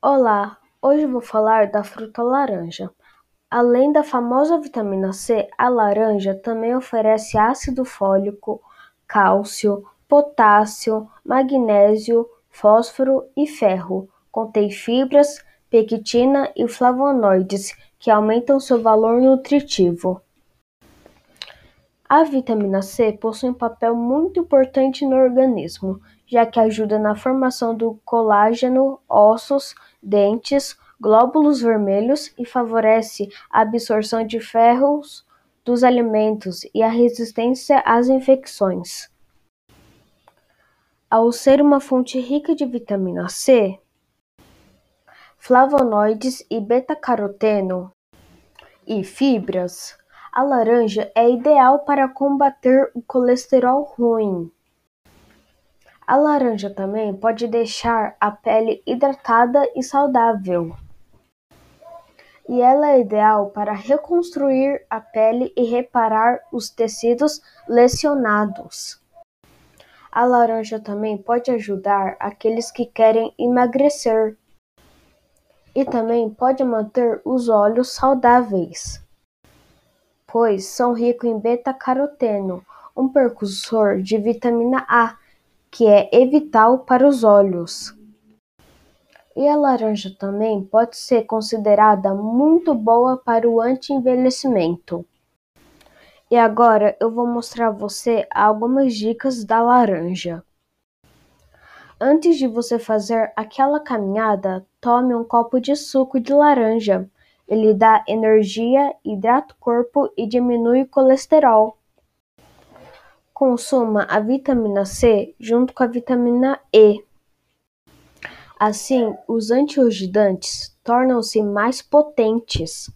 Olá, hoje vou falar da fruta laranja. Além da famosa vitamina C, a laranja também oferece ácido fólico, cálcio, potássio, magnésio, fósforo e ferro. Contém fibras, pectina e flavonoides que aumentam seu valor nutritivo. A vitamina C possui um papel muito importante no organismo, já que ajuda na formação do colágeno, ossos, dentes, glóbulos vermelhos e favorece a absorção de ferros dos alimentos e a resistência às infecções. Ao ser uma fonte rica de vitamina C, flavonoides e beta-caroteno e fibras, a laranja é ideal para combater o colesterol ruim. A laranja também pode deixar a pele hidratada e saudável. E ela é ideal para reconstruir a pele e reparar os tecidos lesionados. A laranja também pode ajudar aqueles que querem emagrecer. E também pode manter os olhos saudáveis pois são ricos em beta-caroteno, um precursor de vitamina A, que é vital para os olhos. E a laranja também pode ser considerada muito boa para o anti-envelhecimento. E agora eu vou mostrar a você algumas dicas da laranja. Antes de você fazer aquela caminhada, tome um copo de suco de laranja. Ele dá energia, hidrata o corpo e diminui o colesterol. Consuma a vitamina C junto com a vitamina E. Assim, os antioxidantes tornam-se mais potentes.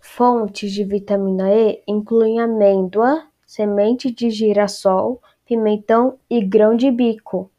Fontes de vitamina E incluem amêndoa, semente de girassol, pimentão e grão de bico.